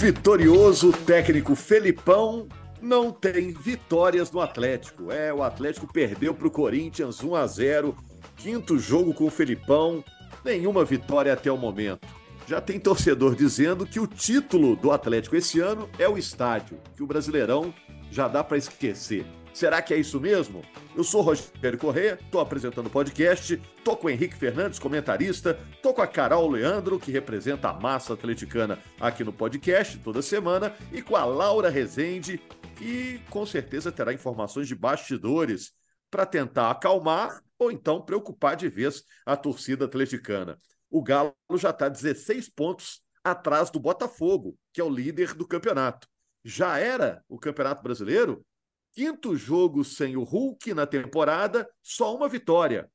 Vitorioso técnico Felipão não tem vitórias no Atlético. É, o Atlético perdeu para o Corinthians 1 a 0 quinto jogo com o Felipão, nenhuma vitória até o momento. Já tem torcedor dizendo que o título do Atlético esse ano é o estádio, que o Brasileirão já dá para esquecer. Será que é isso mesmo? Eu sou Rogério Corrêa, estou apresentando o podcast, tô com o Henrique Fernandes, comentarista, tô com a Carol Leandro, que representa a massa atleticana aqui no podcast toda semana, e com a Laura Rezende, que com certeza terá informações de bastidores para tentar acalmar ou então preocupar de vez a torcida atleticana. O Galo já está 16 pontos atrás do Botafogo, que é o líder do campeonato. Já era o Campeonato Brasileiro? Quinto jogo sem o Hulk na temporada, só uma vitória.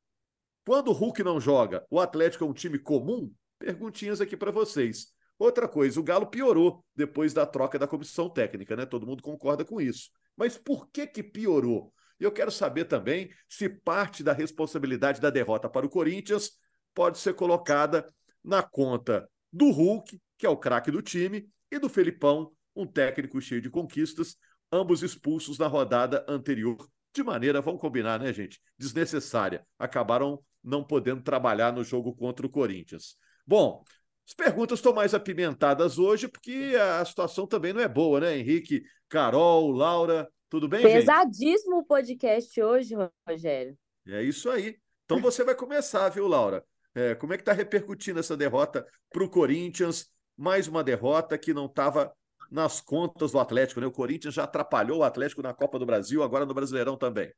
Quando o Hulk não joga, o Atlético é um time comum? Perguntinhas aqui para vocês. Outra coisa, o Galo piorou depois da troca da comissão técnica, né? Todo mundo concorda com isso. Mas por que que piorou? E eu quero saber também se parte da responsabilidade da derrota para o Corinthians pode ser colocada na conta do Hulk, que é o craque do time, e do Felipão, um técnico cheio de conquistas, ambos expulsos na rodada anterior, de maneira, vamos combinar, né, gente? Desnecessária. Acabaram não podendo trabalhar no jogo contra o Corinthians. Bom, as perguntas estão mais apimentadas hoje, porque a situação também não é boa, né, Henrique, Carol, Laura, tudo bem, Pesadíssimo o podcast hoje, Rogério. gente? É isso aí. Então você vai começar, viu, Laura? É, como é que está repercutindo essa derrota para o Corinthians? Mais uma derrota que não estava nas contas do Atlético, né? O Corinthians já atrapalhou o Atlético na Copa do Brasil, agora no Brasileirão também.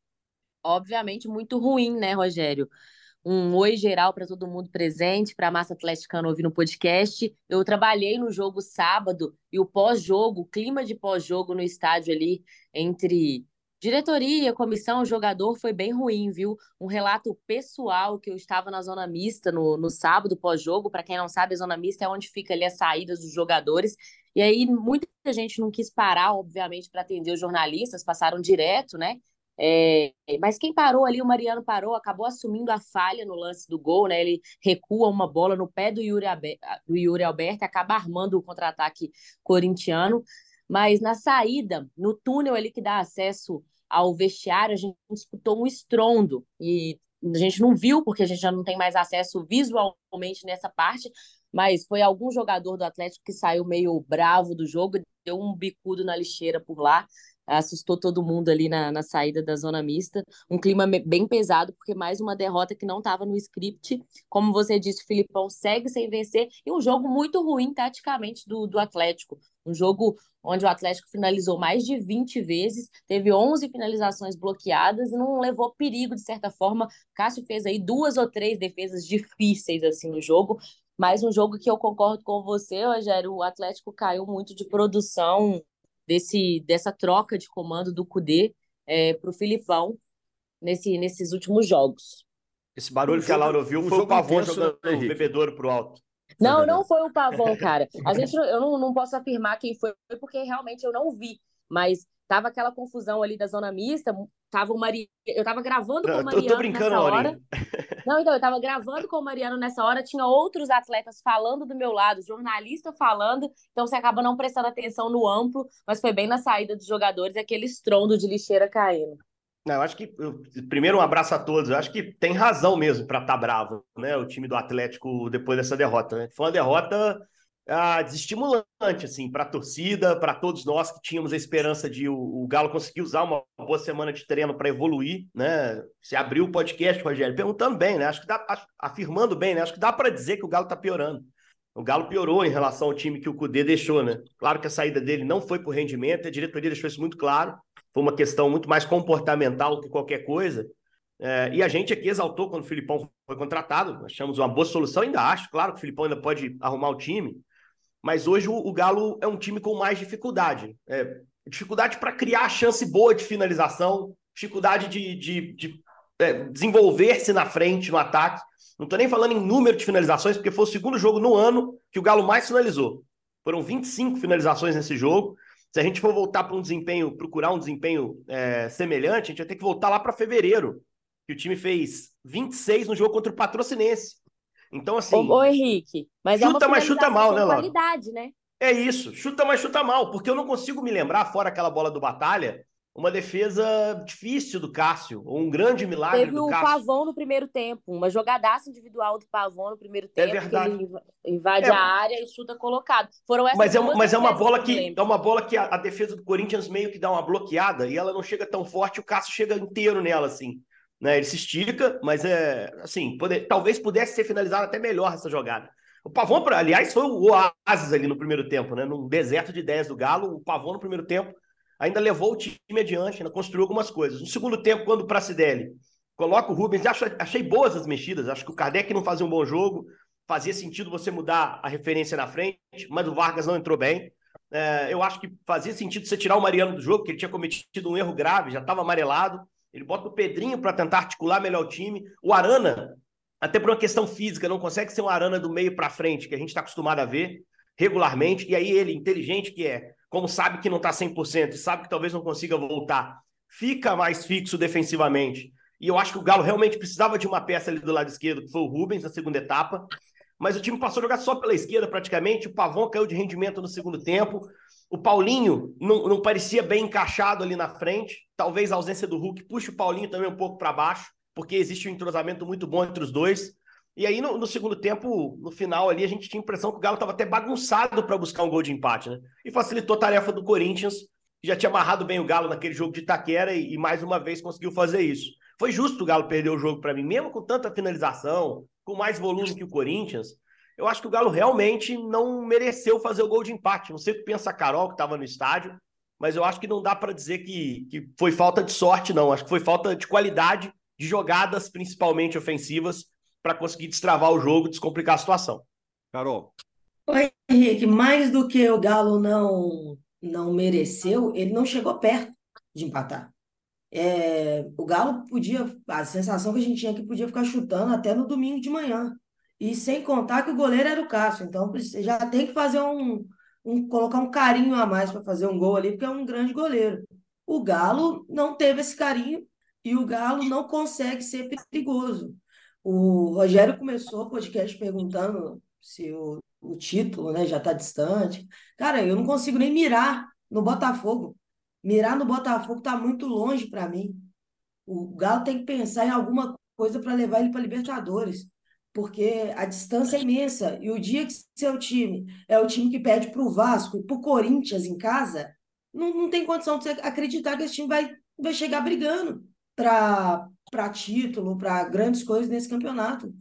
Obviamente muito ruim, né, Rogério? Um oi geral para todo mundo presente, para a massa atleticana ouvir no podcast. Eu trabalhei no jogo sábado e o pós-jogo, o clima de pós-jogo no estádio ali entre diretoria, comissão, jogador foi bem ruim, viu? Um relato pessoal que eu estava na zona mista no, no sábado pós-jogo. Para quem não sabe, a zona mista é onde fica ali as saídas dos jogadores. E aí muita gente não quis parar, obviamente, para atender os jornalistas, passaram direto, né? É, mas quem parou ali, o Mariano parou, acabou assumindo a falha no lance do gol, né? Ele recua uma bola no pé do Yuri, do Yuri Alberto, acaba armando o contra-ataque corintiano. Mas na saída, no túnel ali que dá acesso ao vestiário, a gente escutou um estrondo e a gente não viu, porque a gente já não tem mais acesso visualmente nessa parte, mas foi algum jogador do Atlético que saiu meio bravo do jogo, deu um bicudo na lixeira por lá, assustou todo mundo ali na, na saída da zona mista. Um clima bem pesado, porque mais uma derrota que não estava no script. Como você disse, o Filipão segue sem vencer e um jogo muito ruim taticamente do, do Atlético. Um jogo onde o Atlético finalizou mais de 20 vezes, teve 11 finalizações bloqueadas e não levou perigo de certa forma. Cássio fez aí duas ou três defesas difíceis assim no jogo, mas um jogo que eu concordo com você, Rogério, o Atlético caiu muito de produção desse, dessa troca de comando do Cudê é, para o Filipão nesse, nesses últimos jogos. Esse barulho Um que a jogo- Laura ouviu um foi o Pavão intenso, jogando né, o bebedouro pro alto. Não, não foi o Pavão, cara. A gente, eu não, não posso afirmar quem foi, porque realmente eu não vi. Mas tava aquela confusão ali da zona mista. Tava o Mari... Eu tava gravando com o eu tô, Mariano tô brincando, nessa hora. Não, então, eu tava gravando com o Mariano nessa hora, tinha outros atletas falando do meu lado, jornalista falando, então você acaba não prestando atenção no amplo, mas foi bem na saída dos jogadores, aquele estrondo de lixeira caindo. Não, eu acho que eu- primeiro um abraço a todos. Eu acho que tem razão mesmo para estar bravo, né? O time do Atlético depois dessa derrota, né? Foi uma derrota ah, desestimulante assim para a torcida, para todos nós que tínhamos a esperança de o, o Galo conseguir usar uma boa semana de treino para evoluir, né? Se abriu o podcast, Rogério, perguntando bem, né? Acho que dá, afirmando bem, né? Acho que dá para dizer que o Galo está piorando. O Galo piorou em relação ao time que o Cudê deixou, né? Claro que a saída dele não foi por rendimento, a diretoria deixou isso muito claro. Foi uma questão muito mais comportamental que qualquer coisa. É, e a gente aqui exaltou quando o Filipão foi contratado, achamos uma boa solução, ainda acho, claro que o Filipão ainda pode arrumar o time, mas hoje o, Galo é um time com mais dificuldade. É, dificuldade para criar chance boa de finalização, dificuldade de, de, de é, desenvolver-se na frente, no ataque. Não estou nem falando em número de finalizações, porque foi o segundo jogo no ano que o Galo mais finalizou. Foram 25 finalizações nesse jogo. Se a gente for voltar para um desempenho, procurar um desempenho é, semelhante, a gente vai ter que voltar lá para fevereiro, que o time fez 26 no jogo contra o Patrocinense. Então, assim. Ô, ô Henrique, mas chuta, é mas chuta mal, né, Laura? qualidade, né? É isso, chuta, mas chuta mal, porque eu não consigo me lembrar, fora aquela bola do Batalha, uma defesa difícil do Cássio, ou um grande milagre Teve do o Cássio. Pavão no primeiro tempo, uma jogadaça individual do Pavão no primeiro tempo, que verdade. ele inv- invade É. a área e chuta colocado. Foram essas Mas é, mas é uma bola que lembro. é uma bola que a, a defesa do Corinthians meio que dá uma bloqueada e ela não chega tão forte, o Cássio chega inteiro nela assim, né? Ele se estica, mas é assim, poder- talvez pudesse ser finalizada até melhor essa jogada. O Pavão, pra- aliás, foi o oásis ali no primeiro tempo, né? Num deserto de ideias do Galo, o Pavão no primeiro tempo ainda levou o time adiante, ainda construiu algumas coisas. No segundo tempo, quando o Pracidelli coloca o Rubens, acho, achei boas as mexidas, acho que o Kardec não fazia um bom jogo, fazia sentido você mudar a referência na frente, mas o Vargas não entrou bem. É, eu acho que fazia sentido você tirar o Mariano do jogo, porque ele tinha cometido um erro grave, já estava amarelado. Ele bota o Pedrinho para tentar articular melhor o time. O Arana, até por uma questão física, não consegue ser um Arana do meio para frente, que a gente está acostumado a ver regularmente. E aí ele, inteligente que é, como sabe que não está 100% e sabe que talvez não consiga voltar, fica mais fixo defensivamente. E eu acho que o Galo realmente precisava de uma peça ali do lado esquerdo, que foi o Rubens na segunda etapa. Mas o time passou a jogar só pela esquerda praticamente. O Pavão caiu de rendimento no segundo tempo. O Paulinho não, não parecia bem encaixado ali na frente. Talvez a ausência do Hulk puxe o Paulinho também um pouco para baixo, porque existe um entrosamento muito bom entre os dois. E aí, no, no segundo tempo, no final ali, a gente tinha a impressão que o Galo estava até bagunçado para buscar um gol de empate, né? E facilitou a tarefa do Corinthians, que já tinha amarrado bem o Galo naquele jogo de Itaquera e, e mais uma vez conseguiu fazer isso. Foi justo o Galo perder o jogo para mim, mesmo com tanta finalização, com mais volume que o Corinthians. Eu acho que o Galo realmente não mereceu fazer o gol de empate. Não sei o que pensa a Carol, que estava no estádio, mas eu acho que não dá para dizer que, que foi falta de sorte, não. Acho que foi falta de qualidade de jogadas, principalmente ofensivas, para conseguir destravar o jogo, descomplicar a situação. Carol, Oi, Henrique, mais do que o Galo não não mereceu, ele não chegou perto de empatar. É, o Galo podia, a sensação que a gente tinha é que podia ficar chutando até no domingo de manhã. E sem contar que o goleiro era o Cássio, então já tem que fazer um, um colocar um carinho a mais para fazer um gol ali, porque é um grande goleiro. O Galo não teve esse carinho e o Galo não consegue ser perigoso. O Rogério começou o podcast perguntando se o, o título, né, já está distante. Cara, eu não consigo nem mirar no Botafogo. Mirar no Botafogo está muito longe para mim. O Galo tem que pensar em alguma coisa para levar ele para Libertadores, porque a distância é imensa. E o dia que seu time é o time que perde para o Vasco e para o Corinthians em casa, não, não tem condição de você acreditar que esse time vai, vai chegar brigando para título, para grandes coisas nesse campeonato.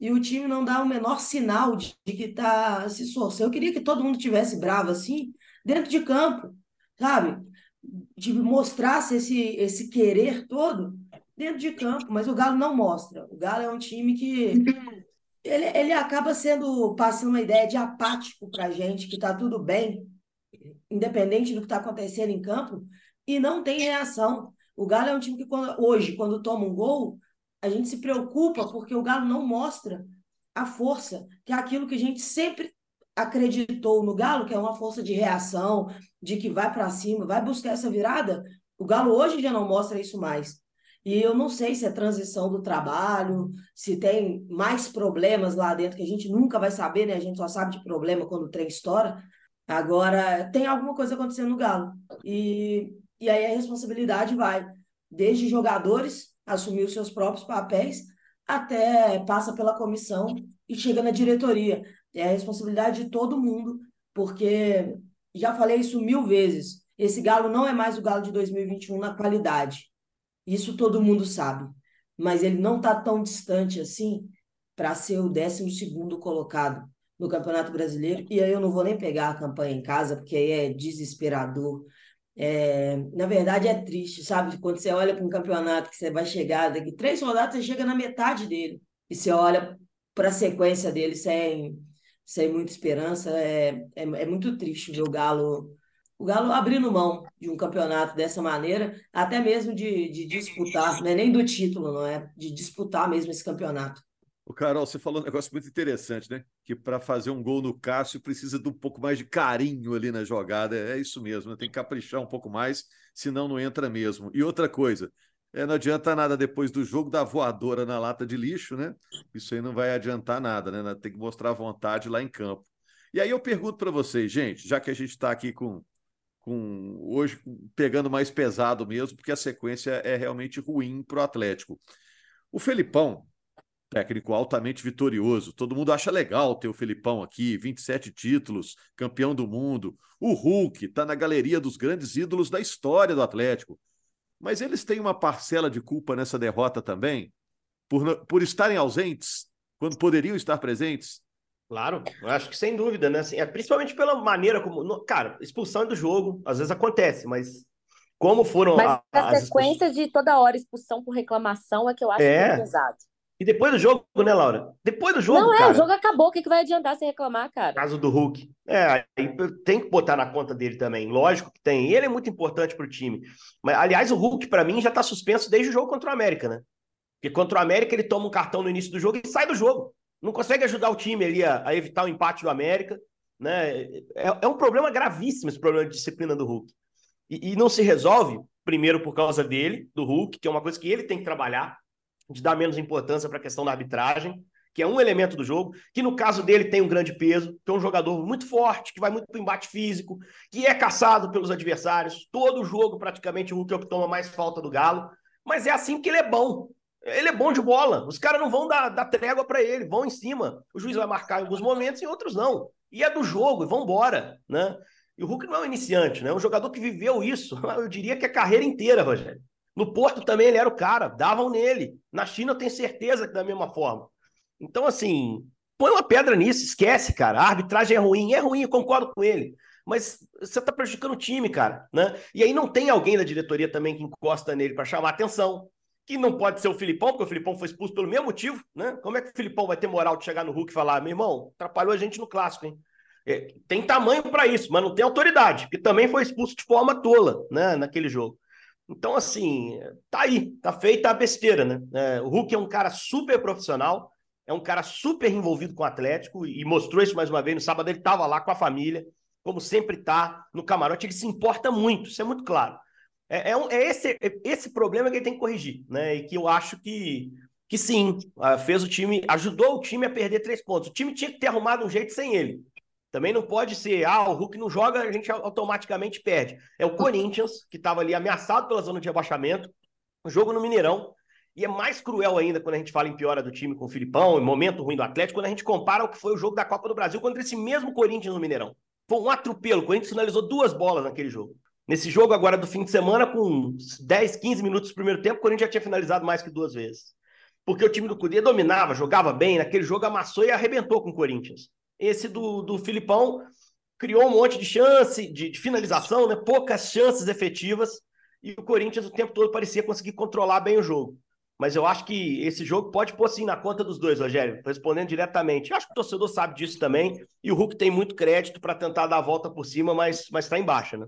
E o time não dá o menor sinal de, de que está se esforçando. Eu queria que todo mundo tivesse bravo assim, dentro de campo, sabe? De mostrasse esse, esse querer todo dentro de campo, mas o Galo não mostra. O Galo é um time que ele, ele acaba sendo passando uma ideia de apático para a gente, que está tudo bem, independente do que está acontecendo em campo, e não tem reação. O Galo é um time que quando, hoje, quando toma um gol, a gente se preocupa porque o Galo não mostra a força, que é aquilo que a gente sempre acreditou no Galo, que é uma força de reação, de que vai para cima, vai buscar essa virada. O Galo hoje já não mostra isso mais. E eu não sei se é transição do trabalho, se tem mais problemas lá dentro que a gente nunca vai saber, né? A gente só sabe de problema quando o trem estoura. Agora, tem alguma coisa acontecendo no Galo. E, e aí a responsabilidade vai desde jogadores assumir os seus próprios papéis até passa pela comissão e chega na diretoria. É a responsabilidade de todo mundo, porque já falei isso mil vezes. Esse Galo não é mais o Galo de 2021 na qualidade. Isso todo mundo sabe. Mas ele não está tão distante assim para ser o 12 colocado no Campeonato Brasileiro. E aí eu não vou nem pegar a campanha em casa, porque aí é desesperador. É, na verdade, é triste, sabe? Quando você olha para um campeonato que você vai chegar, daqui três rodadas, você chega na metade dele. E você olha para a sequência dele sem, sem muita esperança. É, é, é muito triste ver o Galo o Galo abrindo mão de um campeonato dessa maneira, até mesmo de, de disputar, não é nem do título, não é? De disputar mesmo esse campeonato. O Carol, você falou um negócio muito interessante, né? Que para fazer um gol no Cássio precisa de um pouco mais de carinho ali na jogada. É isso mesmo, né? tem que caprichar um pouco mais, senão não entra mesmo. E outra coisa, é, não adianta nada depois do jogo da voadora na lata de lixo, né? Isso aí não vai adiantar nada, né? Tem que mostrar vontade lá em campo. E aí eu pergunto para vocês, gente, já que a gente está aqui com com hoje pegando mais pesado mesmo, porque a sequência é realmente ruim para o Atlético. O Felipão, técnico altamente vitorioso, todo mundo acha legal ter o Felipão aqui, 27 títulos, campeão do mundo. O Hulk está na galeria dos grandes ídolos da história do Atlético. Mas eles têm uma parcela de culpa nessa derrota também, por, por estarem ausentes, quando poderiam estar presentes. Claro, eu acho que sem dúvida, né? Assim, é, principalmente pela maneira como. No, cara, expulsão do jogo, às vezes acontece, mas como foram. Mas a, a sequência de toda hora expulsão por reclamação é que eu acho é. pesado. E depois do jogo, né, Laura? Depois do jogo. Não, é, cara, o jogo acabou. O que, que vai adiantar sem reclamar, cara? Caso do Hulk. É, aí tem que botar na conta dele também. Lógico que tem. Ele é muito importante pro time. Mas, aliás, o Hulk, para mim, já tá suspenso desde o jogo contra o América, né? Porque contra o América ele toma um cartão no início do jogo e sai do jogo não consegue ajudar o time ali a, a evitar o empate do América. Né? É, é, um problema gravíssimo esse problema de disciplina do Hulk. E, e, não se resolve, primeiro, por causa dele, do Hulk, que é uma coisa que ele tem que trabalhar, de dar menos importância para a questão da arbitragem, que é um elemento do jogo, que no caso dele tem um grande peso, que é um jogador muito forte, que vai muito para o embate físico, que é caçado pelos adversários. Todo jogo, praticamente, o Hulk é o que toma mais falta do Galo. Mas é assim que ele é bom. Ele é bom de bola. Os caras não vão dar, dar trégua para ele, vão em cima. O juiz vai marcar em alguns momentos, em outros não. E é do jogo, e vão embora, né? E o Hulk não é um iniciante, né? É um jogador que viveu isso, eu diria que a carreira inteira, Rogério. No Porto também ele era o cara, davam nele. Na China eu tenho certeza que da mesma forma. Então, assim, põe uma pedra nisso, esquece, cara. A arbitragem é ruim, é ruim, eu concordo com ele. Mas você tá prejudicando o time, cara, né? E aí não tem alguém da diretoria também que encosta nele para chamar atenção, que não pode ser o Filipão, porque o Filipão foi expulso pelo mesmo motivo, né? Como é que o Filipão vai ter moral de chegar no Hulk e falar, meu irmão, atrapalhou a gente no clássico, hein? É, tem tamanho para isso, mas não tem autoridade, porque também foi expulso de forma tola, né, naquele jogo. Então, assim, tá aí, tá feita a besteira, né? É, o Hulk é um cara super profissional, é um cara super envolvido com o Atlético e mostrou isso mais uma vez. No sábado ele estava lá com a família, como sempre tá no camarote, ele se importa muito, isso é muito claro. É, é, um, é esse, é esse problema que ele tem que corrigir, né? E que eu acho que, que sim, fez o time, ajudou o time a perder três pontos. O time tinha que ter arrumado um jeito sem ele. Também não pode ser, ah, o Hulk não joga, a gente automaticamente perde. É o Corinthians, que estava ali ameaçado pela zona de rebaixamento, o jogo no Mineirão. E é mais cruel ainda quando a gente fala em piora do time com o Filipão, em momento ruim do Atlético, quando a gente compara o que foi o jogo da Copa do Brasil contra esse mesmo Corinthians no Mineirão. Foi um atropelo. O Corinthians finalizou duas bolas naquele jogo. Nesse jogo agora do fim de semana, com 10, 15 minutos do primeiro tempo, o Corinthians já tinha finalizado mais que duas vezes. Porque o time do Cudê dominava, jogava bem, naquele jogo amassou e arrebentou com o Corinthians. Esse do, do Filipão criou um monte de chance, de, de finalização, né? poucas chances efetivas, e o Corinthians o tempo todo parecia conseguir controlar bem o jogo. Mas eu acho que esse jogo pode pôr sim na conta dos dois, Rogério, respondendo diretamente. Eu acho que o torcedor sabe disso também, e o Hulk tem muito crédito para tentar dar a volta por cima, mas está em baixa, né?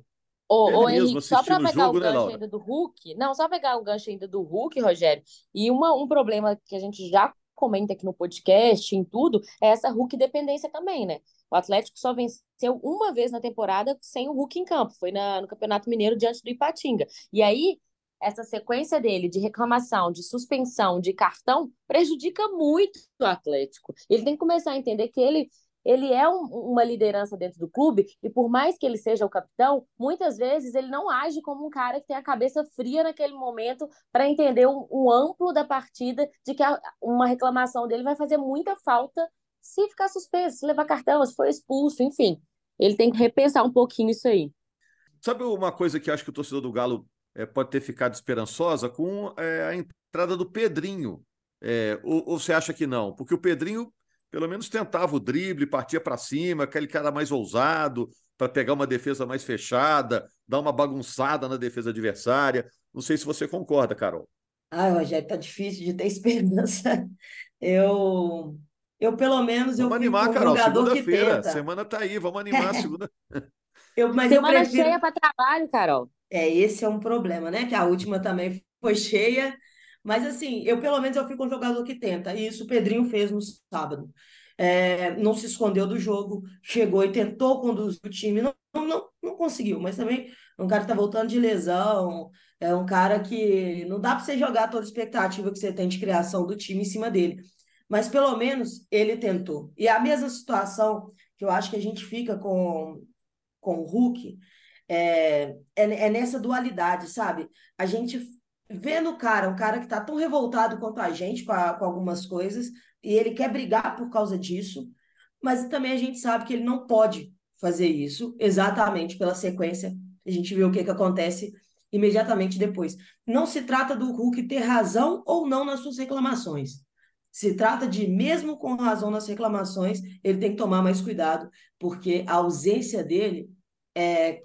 Ô, ô Henrique, só para pegar jogo, o né, gancho né, ainda do Hulk, não, só pegar o gancho ainda do Hulk, Rogério, e uma, um problema que a gente já comenta aqui no podcast, em tudo, é essa Hulk dependência também, né? O Atlético só venceu uma vez na temporada sem o Hulk em campo, foi na, no Campeonato Mineiro diante do Ipatinga. E aí, essa sequência dele de reclamação, de suspensão, de cartão, prejudica muito o Atlético. Ele tem que começar a entender que ele ele é um, uma liderança dentro do clube e por mais que ele seja o capitão, muitas vezes ele não age como um cara que tem a cabeça fria naquele momento para entender o, o, amplo da partida, de que a, uma reclamação dele vai fazer muita falta se ficar suspenso, se levar cartão, se for expulso, enfim. Ele tem que repensar um pouquinho isso aí. Sabe uma coisa que acho que o torcedor do Galo é, pode ter ficado esperançosa com é, a entrada do Pedrinho? É, ou, ou você acha que não? Porque o Pedrinho pelo menos tentava o drible, partia para cima, aquele cara mais ousado. para pegar uma defesa mais fechada, dar uma bagunçada na defesa adversária. Não sei se você concorda, Carol. Ai, Rogério, tá difícil de ter esperança. Eu, eu pelo menos, eu Vamos animar, um Carol. Segunda-feira. Semana tá aí. Vamos animar a segunda. Eu, mas eu Semana prefiro... cheia para trabalho, Carol. É, esse é um problema, né? Que a última também foi cheia. Mas assim, eu pelo menos eu fico um jogador que tenta. E isso o Pedrinho fez no sábado. É, não se escondeu do jogo, chegou e tentou conduzir o time. Não, não, não conseguiu, mas também é um cara que tá voltando de lesão. É um cara que não dá para você jogar toda a expectativa que você tem de criação do time em cima dele. Mas pelo menos ele tentou. E a mesma situação que eu acho que a gente fica com, com o Hulk é, é, é nessa dualidade, sabe? A gente vê no cara, um cara que tá tão revoltado quanto a gente com, a, com algumas coisas, e ele quer brigar por causa disso, mas também a gente sabe que ele não pode fazer isso exatamente pela sequência. A gente vê o que, que acontece imediatamente depois. Não se trata do Hulk ter razão ou não nas suas reclamações. Se trata de, mesmo com razão nas reclamações, ele tem que tomar mais cuidado, porque a ausência dele é,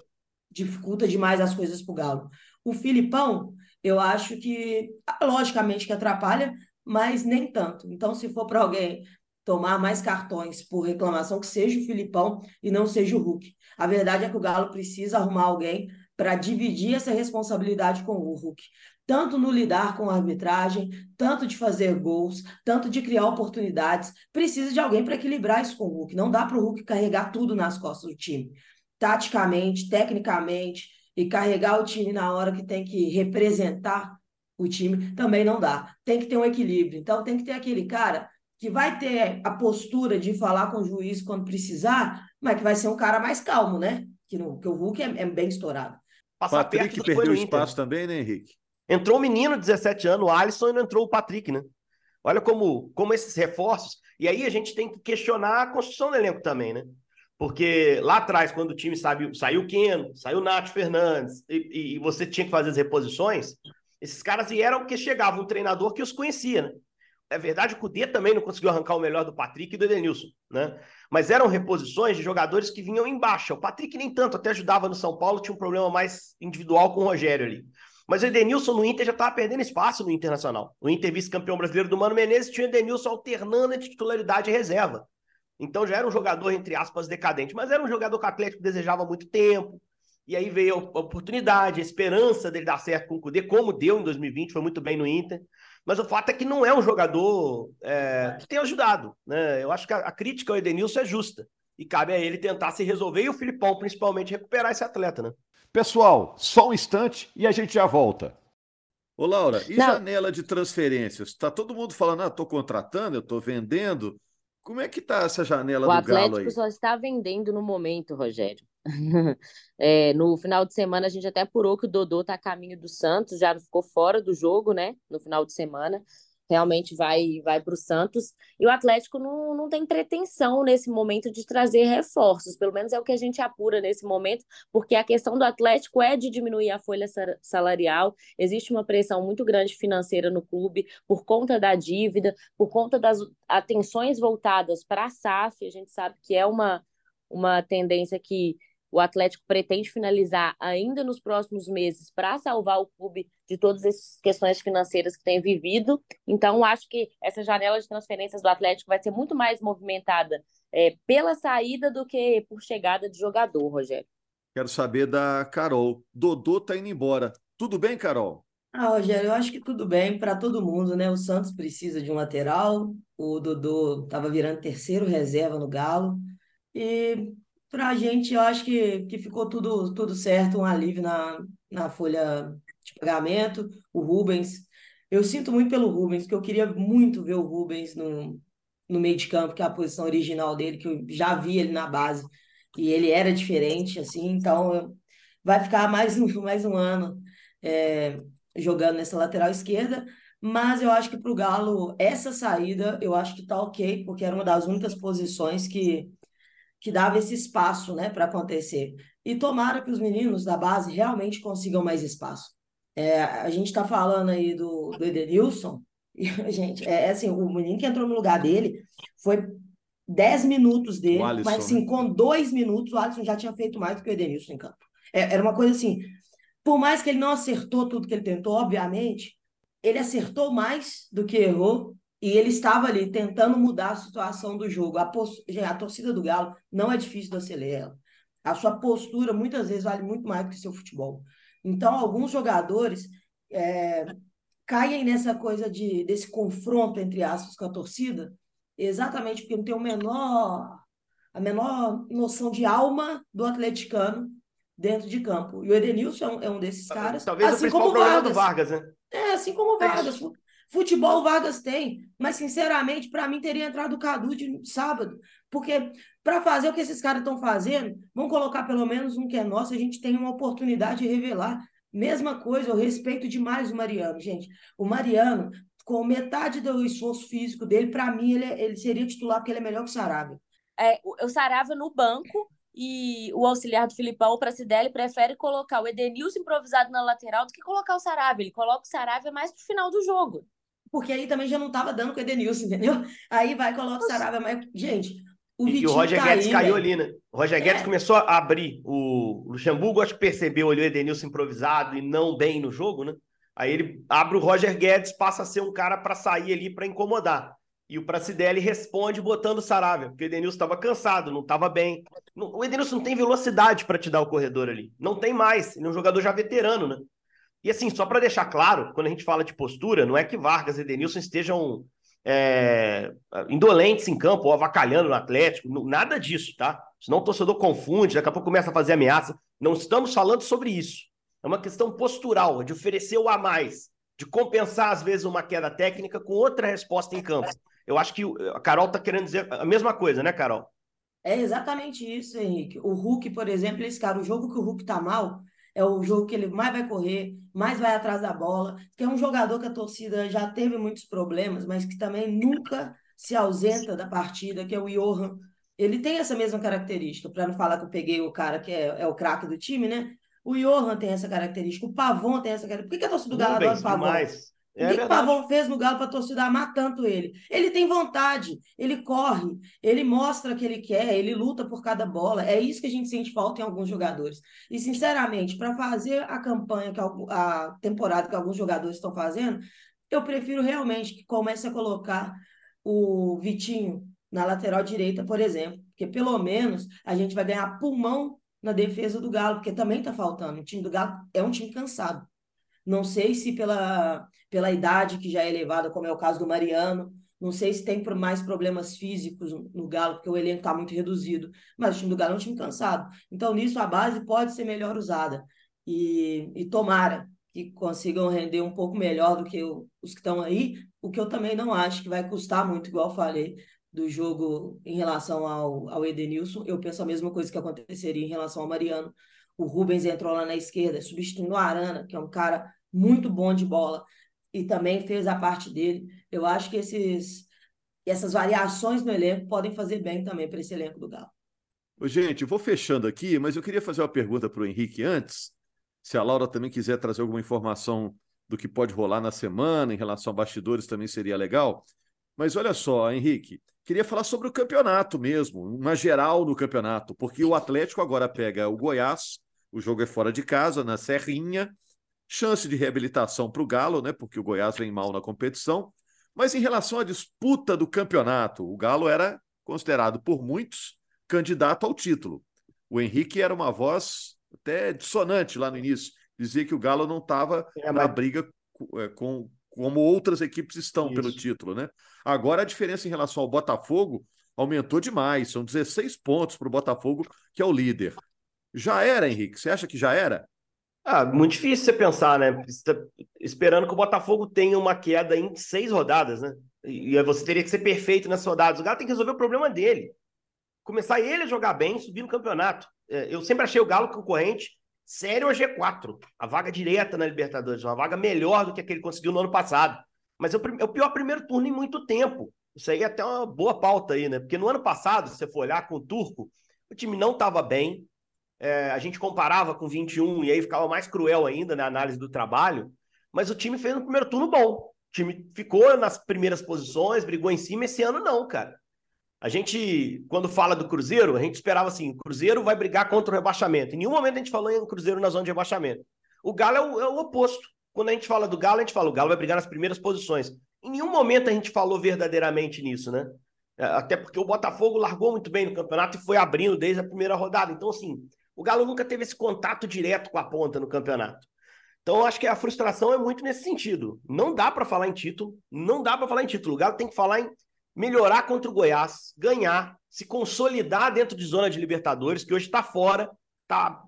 dificulta demais as coisas para o Galo. O Filipão, eu acho que, logicamente, que atrapalha, mas nem tanto. Então, se for para alguém tomar mais cartões por reclamação, que seja o Filipão e não seja o Hulk. A verdade é que o Galo precisa arrumar alguém para dividir essa responsabilidade com o Hulk. Tanto no lidar com a arbitragem, tanto de fazer gols, tanto de criar oportunidades. Precisa de alguém para equilibrar isso com o Hulk. Não dá para o Hulk carregar tudo nas costas do time. Taticamente, tecnicamente, e carregar o time na hora que tem que representar o time, também não dá. Tem que ter um equilíbrio. Então, tem que ter aquele cara que vai ter a postura de falar com o juiz quando precisar, mas que vai ser um cara mais calmo, né? Que, no, que o Hulk é, é bem estourado. Passar Patrick perdeu espaço também, né, Henrique? Entrou um menino de 17 anos, o Alisson, e não entrou o Patrick, né? Olha como, como esses reforços. E aí a gente tem que questionar a construção do elenco também, né? Porque lá atrás, quando o time saiu, saiu o Keno, saiu o Nath Fernandes, e, e, você tinha que fazer as reposições, esses caras vieram porque chegava um treinador que os conhecia, né? É verdade, o Cudê também não conseguiu arrancar o melhor do Patrick e do Edenilson, né? Mas eram reposições de jogadores que vinham em baixa. O Patrick nem tanto, até ajudava no São Paulo, tinha um problema mais individual com o Rogério ali. Mas o Edenilson no Inter já estava perdendo espaço no Internacional. O Inter vice-campeão brasileiro do Mano Menezes tinha o Edenilson alternando entre titularidade e reserva. Então já era um jogador, entre aspas, decadente, mas era um jogador que o Atlético desejava há muito tempo. E aí veio a oportunidade, a esperança dele dar certo com o Cudê, como deu em 2020, foi muito bem no Inter. Mas o fato é que não é um jogador é, que tem ajudado. Né? Eu acho que a, a, crítica ao Edenilson é justa. E cabe a ele tentar se resolver e o Filipão, principalmente, recuperar esse atleta. Né? Pessoal, só um instante e a gente já volta. Ô, Laura, e não. janela de transferências? Está todo mundo falando, ah, estou contratando, eu estou vendendo. Como é que está essa janela o do Atlético Galo aí? só está vendendo no momento, Rogério. é, no final de semana a gente até apurou que o Dodô está a caminho do Santos, já ficou fora do jogo, né? No final de semana. Realmente vai vai para o Santos. E o Atlético não, não tem pretensão nesse momento de trazer reforços. Pelo menos é o que a gente apura nesse momento, porque a questão do Atlético é de diminuir a folha salarial. Existe uma pressão muito grande financeira no clube por conta da dívida, por conta das atenções voltadas para a SAF. A gente sabe que é uma, uma tendência que o Atlético pretende finalizar ainda nos próximos meses para salvar o clube de todas essas questões financeiras que tem vivido. Então, acho que essa janela de transferências do Atlético vai ser muito mais movimentada é, pela saída do que por chegada de jogador, Rogério. Quero saber da Carol. Dodô tá indo embora. Tudo bem, Carol? Ah, Rogério, eu acho que tudo bem para todo mundo, né? O Santos precisa de um lateral, o Dodô estava virando terceiro reserva no Galo. E para a gente, eu acho que, que ficou tudo, tudo certo, um alívio na, na folha de pagamento. O Rubens, eu sinto muito pelo Rubens, porque eu queria muito ver o Rubens no, no meio de campo, que é a posição original dele, que eu já vi ele na base, e ele era diferente, assim, então vai ficar mais um, mais um ano é, jogando nessa lateral esquerda. Mas eu acho que para o Galo, essa saída, eu acho que tá ok, porque era uma das únicas posições que que dava esse espaço né, para acontecer. E tomara que os meninos da base realmente consigam mais espaço. É, a gente está falando aí do, do Edenilson, e, gente, é, é assim, o menino que entrou no lugar dele foi 10 minutos dele, Alisson, mas assim, né? com dois minutos, o Alisson já tinha feito mais do que o Edenilson em campo. É, era uma coisa assim, por mais que ele não acertou tudo que ele tentou, obviamente, ele acertou mais do que errou, e ele estava ali tentando mudar a situação do jogo. A, post... a torcida do Galo não é difícil de acelerar. A sua postura muitas vezes vale muito mais do que o seu futebol. Então, alguns jogadores é, caem nessa coisa de, desse confronto, entre aspas, com a torcida, exatamente porque não tem o menor, a menor noção de alma do atleticano dentro de campo. E o Edenilson é um, é um desses caras. Talvez assim o principal como problema Vargas. do Vargas, né? É, assim como é Vargas. Futebol Vargas tem, mas sinceramente, para mim teria entrado o Cadu de sábado, porque para fazer o que esses caras estão fazendo, vão colocar pelo menos um que é nosso, a gente tem uma oportunidade de revelar. Mesma coisa, eu respeito demais o Mariano, gente. O Mariano, com metade do esforço físico dele, para mim, ele, ele seria titular porque ele é melhor que o Sarabia. É, o Sarabia no banco e o auxiliar do Filipão, o Pracidelli, prefere colocar o Edenilson improvisado na lateral do que colocar o Sarabia. Ele coloca o Sarabia mais pro final do jogo. Porque aí também já não estava dando com o Edenilson, entendeu? Aí vai, coloca o Sarabia. Mas, gente, o e, o Roger Guedes caiu ali, né? O Roger é. Guedes começou a abrir. O Luxemburgo, acho que percebeu ali o Edenilson improvisado e não bem no jogo, né? Aí ele abre o Roger Guedes, passa a ser um cara para sair ali para incomodar. E o Pracidelli responde botando o Saravia, porque o Edenilson estava cansado, não estava bem. O Edenilson não tem velocidade para te dar o corredor ali. Não tem mais. Ele é um jogador já veterano, né? E assim, só para deixar claro, quando a gente fala de postura, não é que Vargas e Edenilson estejam é, indolentes em campo ou avacalhando no Atlético, nada disso, tá? Senão o torcedor confunde, daqui a pouco começa a fazer ameaça. Não estamos falando sobre isso. É uma questão postural, de oferecer o a mais, de compensar, às vezes, uma queda técnica com outra resposta em campo. Eu acho que a Carol está querendo dizer a mesma coisa, né, Carol? É exatamente isso, Henrique. O Hulk, por exemplo, esse cara, o jogo que o Hulk tá mal, é o jogo que ele mais vai correr, mais vai atrás da bola, que é um jogador que a torcida já teve muitos problemas, mas que também nunca se ausenta da partida, que é o Johan. Ele tem essa mesma característica, para não falar que eu peguei o cara que é, é o craque do time, né? O Johan tem essa característica, o Pavon tem essa característica. Por que, que a torcida do Galo adora o Pavon? Demais. É o que, o Pavão fez no Galo para a torcida amar tanto ele? Ele tem vontade, ele corre, ele mostra que ele quer, ele luta por cada bola. É isso que a gente sente falta em alguns jogadores. E, sinceramente, para fazer a campanha, que a temporada que alguns jogadores estão fazendo, eu prefiro realmente que comece a colocar o Vitinho na lateral direita, por exemplo, porque pelo menos a gente vai ganhar pulmão na defesa do Galo, porque também está faltando. O time do Galo é um time cansado. Não sei se pela, pela idade que já é elevada, como é o caso do Mariano, não sei se tem mais problemas físicos no Galo, porque o elenco está muito reduzido. Mas o time do Galo é um time cansado. Então, nisso, a base pode ser melhor usada. E, e tomara que consigam render um pouco melhor do que o, os que estão aí, o que eu também não acho que vai custar muito, igual falei, do jogo em relação ao, ao Edenilson. Eu penso a mesma coisa que aconteceria em relação ao Mariano. O Rubens entrou lá na esquerda, substituindo o Arana, que é um cara muito bom de bola, e também fez a parte dele. Eu acho que esses, essas variações no elenco podem fazer bem também para esse elenco do Galo. Gente, vou fechando aqui, mas eu queria fazer uma pergunta para o Henrique antes. Se a Laura também quiser trazer alguma informação do que pode rolar na semana em relação a bastidores, também seria legal. Mas olha só, Henrique, queria falar sobre o campeonato mesmo, uma geral no campeonato, porque o Atlético agora pega o Goiás, o jogo é fora de casa, na Serrinha, chance de reabilitação para o Galo, né? Porque o Goiás vem mal na competição. Mas em relação à disputa do campeonato, o Galo era considerado por muitos candidato ao título. O Henrique era uma voz até dissonante lá no início, dizia que o Galo não estava é, na briga é, com, como outras equipes estão Isso. pelo título, né? Agora a diferença em relação ao Botafogo aumentou demais, são 16 pontos para o Botafogo, que é o líder. Já era, Henrique? Você acha que já era? Ah, muito difícil você pensar, né? Tá esperando que o Botafogo tenha uma queda em seis rodadas, né? E você teria que ser perfeito nessas rodadas. O Galo tem que resolver o problema dele. Começar ele a jogar bem, subir no campeonato. É, eu sempre achei o Galo concorrente sério a G4. A vaga direta na Libertadores. Uma vaga melhor do que a que ele conseguiu no ano passado. Mas é é o pior primeiro turno em muito tempo. Isso aí é até uma boa pauta aí, né? Porque no ano passado, se você for olhar com o Turco, o time não estava bem é, a gente comparava com 21 e aí ficava mais cruel ainda na análise do trabalho, mas o time fez no primeiro turno bom. O time ficou nas primeiras posições, brigou em cima. Esse ano não, cara. A gente, quando fala do Cruzeiro, a gente esperava assim: o Cruzeiro vai brigar contra o rebaixamento. Em nenhum momento a gente falou em Cruzeiro na zona de rebaixamento. O Galo é o, é o oposto. Quando a gente fala do Galo, a gente fala: o Galo vai brigar nas primeiras posições. Em nenhum momento a gente falou verdadeiramente nisso, né? É, até porque o Botafogo largou muito bem no campeonato e foi abrindo desde a primeira rodada. Então, assim, o Galo nunca teve esse contato direto com a ponta no campeonato. Então, acho que a frustração é muito nesse sentido. Não dá para falar em título, não dá para falar em título. O Galo tem que falar em melhorar contra o Goiás, ganhar, se consolidar dentro de zona de Libertadores, que hoje está fora, está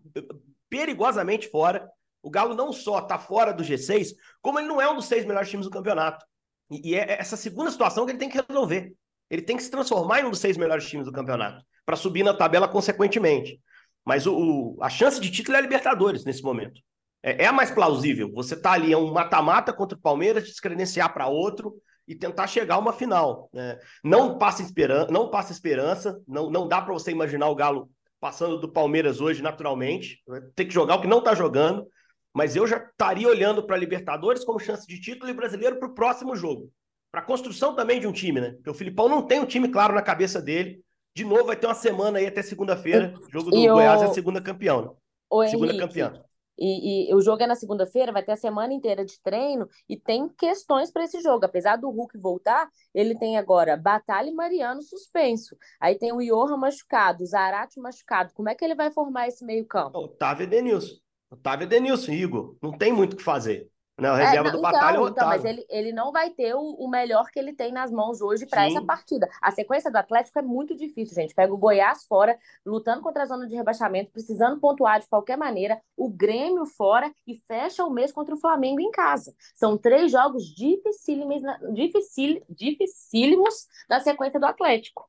perigosamente fora. O Galo não só está fora do G6, como ele não é um dos seis melhores times do campeonato. E, e é essa segunda situação que ele tem que resolver. Ele tem que se transformar em um dos seis melhores times do campeonato, para subir na tabela consequentemente. Mas o, o, a chance de título é a Libertadores nesse momento. É, é a mais plausível. Você tá ali, é um mata-mata contra o Palmeiras, descredenciar para outro e tentar chegar a uma final. Né? Não passa esperança, não passa esperança, não, não dá para você imaginar o Galo passando do Palmeiras hoje naturalmente. Tem que jogar o que não está jogando. Mas eu já estaria olhando para Libertadores como chance de título e brasileiro para o próximo jogo. Para a construção também de um time, né? Porque o Filipão não tem um time claro na cabeça dele. De novo, vai ter uma semana aí até segunda-feira. Jogo do e Goiás o... é a segunda campeão. Né? O segunda Henrique, campeã. E, e, o jogo é na segunda-feira, vai ter a semana inteira de treino e tem questões para esse jogo. Apesar do Hulk voltar, ele tem agora Batalha e Mariano suspenso. Aí tem o Johan machucado, o Zarate machucado. Como é que ele vai formar esse meio-campo? Otávio e Denilson. Otávio e Denilson, Igor. Não tem muito o que fazer. Não, a reserva é, não, do Batalha então, é Então, mas ele, ele não vai ter o, o melhor que ele tem nas mãos hoje para essa partida. A sequência do Atlético é muito difícil, gente. Pega o Goiás fora, lutando contra a zona de rebaixamento, precisando pontuar de qualquer maneira, o Grêmio fora e fecha o mês contra o Flamengo em casa. São três jogos dificílimos, dificil, dificílimos na sequência do Atlético.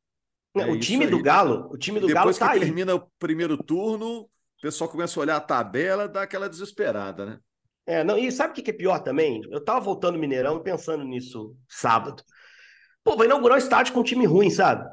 É o time do Galo, o time do Galo tá que aí. termina o primeiro turno, o pessoal começa a olhar a tabela, dá aquela desesperada, né? É, não, e sabe o que é pior também? Eu tava voltando Mineirão pensando nisso sábado. Pô, vai inaugurar o estádio com um time ruim, sabe?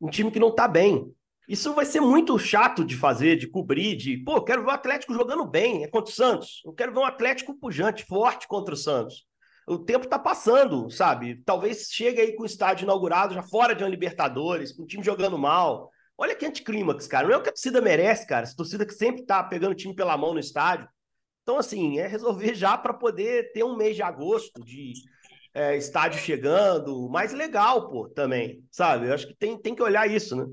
Um time que não tá bem. Isso vai ser muito chato de fazer, de cobrir, de, pô, quero ver o Atlético jogando bem, é contra o Santos. Eu quero ver um Atlético pujante, forte contra o Santos. O tempo tá passando, sabe? Talvez chegue aí com o estádio inaugurado, já fora de uma Libertadores, com o time jogando mal. Olha que anticlímax, cara. Não é o que a torcida merece, cara. Essa torcida que sempre tá pegando o time pela mão no estádio. Então, assim, é resolver já para poder ter um mês de agosto de é, estádio chegando, mais legal, pô, também, sabe? Eu acho que tem, tem que olhar isso, né?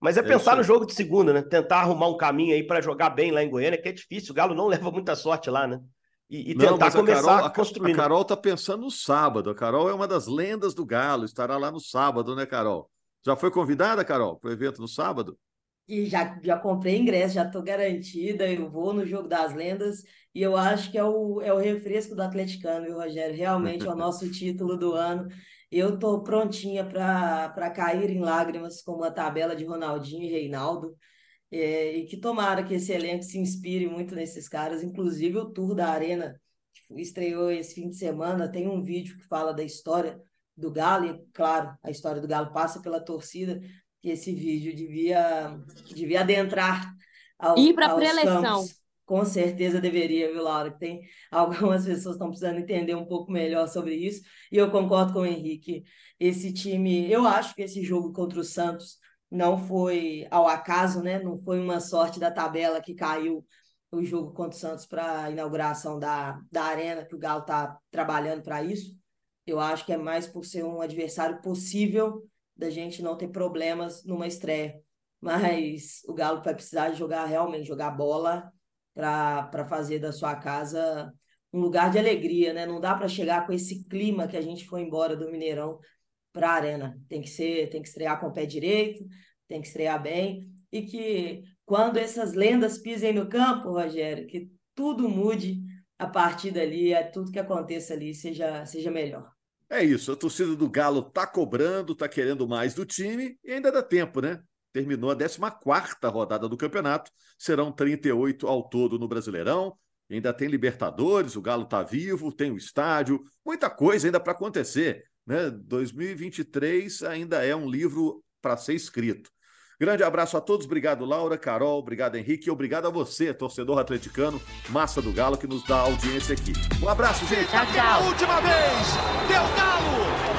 Mas é, é pensar no jogo de segunda, né? Tentar arrumar um caminho aí para jogar bem lá em Goiânia, que é difícil. O Galo não leva muita sorte lá, né? E, e não, tentar começar a, Carol, a construir. A Carol tá pensando no sábado. A Carol é uma das lendas do Galo, estará lá no sábado, né, Carol? Já foi convidada, Carol, para o evento no sábado? E já, já comprei ingresso, já estou garantida, eu vou no Jogo das Lendas e eu acho que é o, é o refresco do atleticano, viu, Rogério? Realmente é o nosso título do ano. Eu estou prontinha para cair em lágrimas com a tabela de Ronaldinho e Reinaldo. É, e que tomara que esse elenco se inspire muito nesses caras, inclusive o Tour da Arena, que estreou esse fim de semana, tem um vídeo que fala da história do Galo, e claro, a história do Galo passa pela torcida, que esse vídeo devia, devia adentrar ao, Ir para a pré-eleição. Com certeza deveria, viu, Laura? Tem algumas pessoas estão precisando entender um pouco melhor sobre isso. E eu concordo com o Henrique. Esse time, eu acho que esse jogo contra o Santos não foi ao acaso, né? Não foi uma sorte da tabela que caiu o jogo contra o Santos para a inauguração da, da arena, que o Galo está trabalhando para isso. Eu acho que é mais por ser um adversário possível da gente não ter problemas numa estreia. Mas o Galo vai precisar jogar realmente, jogar bola para fazer da sua casa um lugar de alegria, né? Não dá para chegar com esse clima que a gente foi embora do Mineirão para a arena. Tem que ser, tem que estrear com o pé direito, tem que estrear bem e que quando essas lendas pisem no campo, Rogério, que tudo mude a partir dali, é tudo que aconteça ali seja seja melhor. É isso, a torcida do Galo tá cobrando, tá querendo mais do time e ainda dá tempo, né? Terminou a 14 rodada do campeonato, serão 38 ao todo no Brasileirão. Ainda tem Libertadores, o Galo tá vivo, tem o estádio, muita coisa ainda para acontecer, né? 2023 ainda é um livro para ser escrito. Grande abraço a todos, obrigado Laura, Carol, obrigado Henrique e obrigado a você, torcedor atleticano, massa do Galo, que nos dá audiência aqui. Um abraço, gente. Tchau, tchau. última vez, deu Galo,